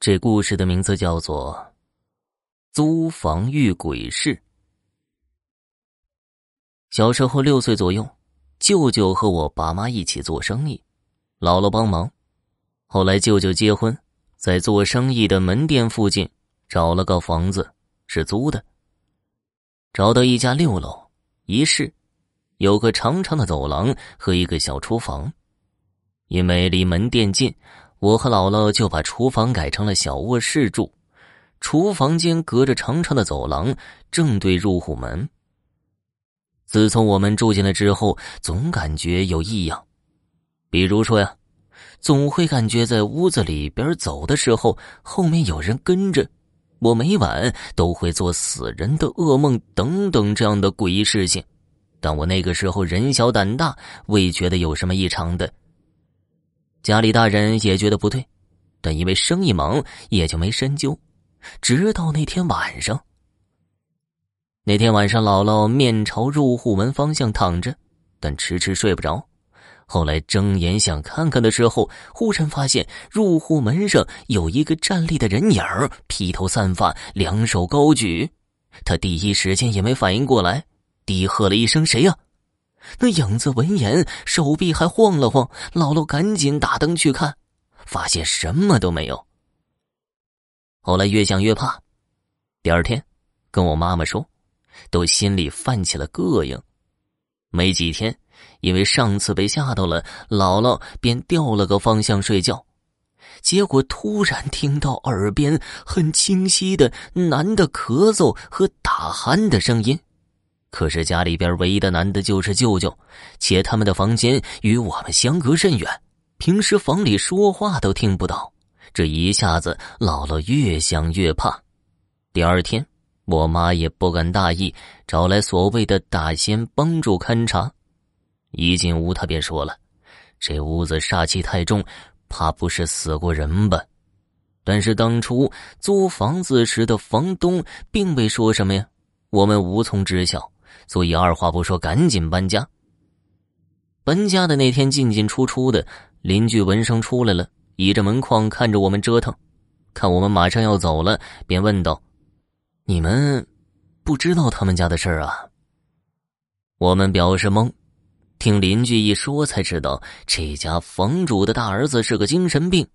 这故事的名字叫做《租房遇鬼事》。小时候六岁左右，舅舅和我爸妈一起做生意，姥姥帮忙。后来舅舅结婚，在做生意的门店附近找了个房子，是租的。找到一家六楼一室，有个长长的走廊和一个小厨房，因为离门店近。我和姥姥就把厨房改成了小卧室住，厨房间隔着长长的走廊，正对入户门。自从我们住进来之后，总感觉有异样，比如说呀，总会感觉在屋子里边走的时候，后面有人跟着，我每晚都会做死人的噩梦等等这样的诡异事情。但我那个时候人小胆大，未觉得有什么异常的。家里大人也觉得不对，但因为生意忙，也就没深究。直到那天晚上，那天晚上，姥姥面朝入户门方向躺着，但迟迟睡不着。后来睁眼想看看的时候，忽然发现入户门上有一个站立的人影儿披头散发，两手高举。他第一时间也没反应过来，低喝了一声：“谁呀？”那影子闻言，手臂还晃了晃。姥姥赶紧打灯去看，发现什么都没有。后来越想越怕，第二天跟我妈妈说，都心里泛起了膈应。没几天，因为上次被吓到了，姥姥便调了个方向睡觉，结果突然听到耳边很清晰的男的咳嗽和打鼾的声音。可是家里边唯一的男的就是舅舅，且他们的房间与我们相隔甚远，平时房里说话都听不到。这一下子，姥姥越想越怕。第二天，我妈也不敢大意，找来所谓的大仙帮助勘察。一进屋，他便说了：“这屋子煞气太重，怕不是死过人吧？”但是当初租房子时的房东并未说什么呀，我们无从知晓。所以二话不说，赶紧搬家。搬家的那天，进进出出的邻居闻声出来了，倚着门框看着我们折腾，看我们马上要走了，便问道：“你们不知道他们家的事儿啊？”我们表示懵，听邻居一说，才知道这家房主的大儿子是个精神病，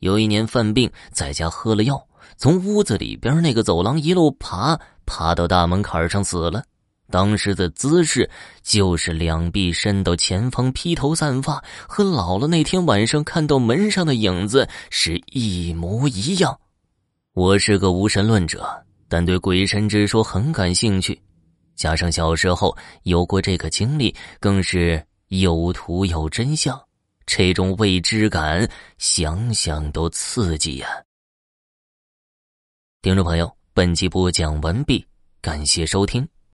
有一年犯病，在家喝了药，从屋子里边那个走廊一路爬，爬到大门槛上死了。当时的姿势就是两臂伸到前方，披头散发，和姥姥那天晚上看到门上的影子是一模一样。我是个无神论者，但对鬼神之说很感兴趣，加上小时候有过这个经历，更是有图有真相，这种未知感想想都刺激呀。听众朋友，本集播讲完毕，感谢收听。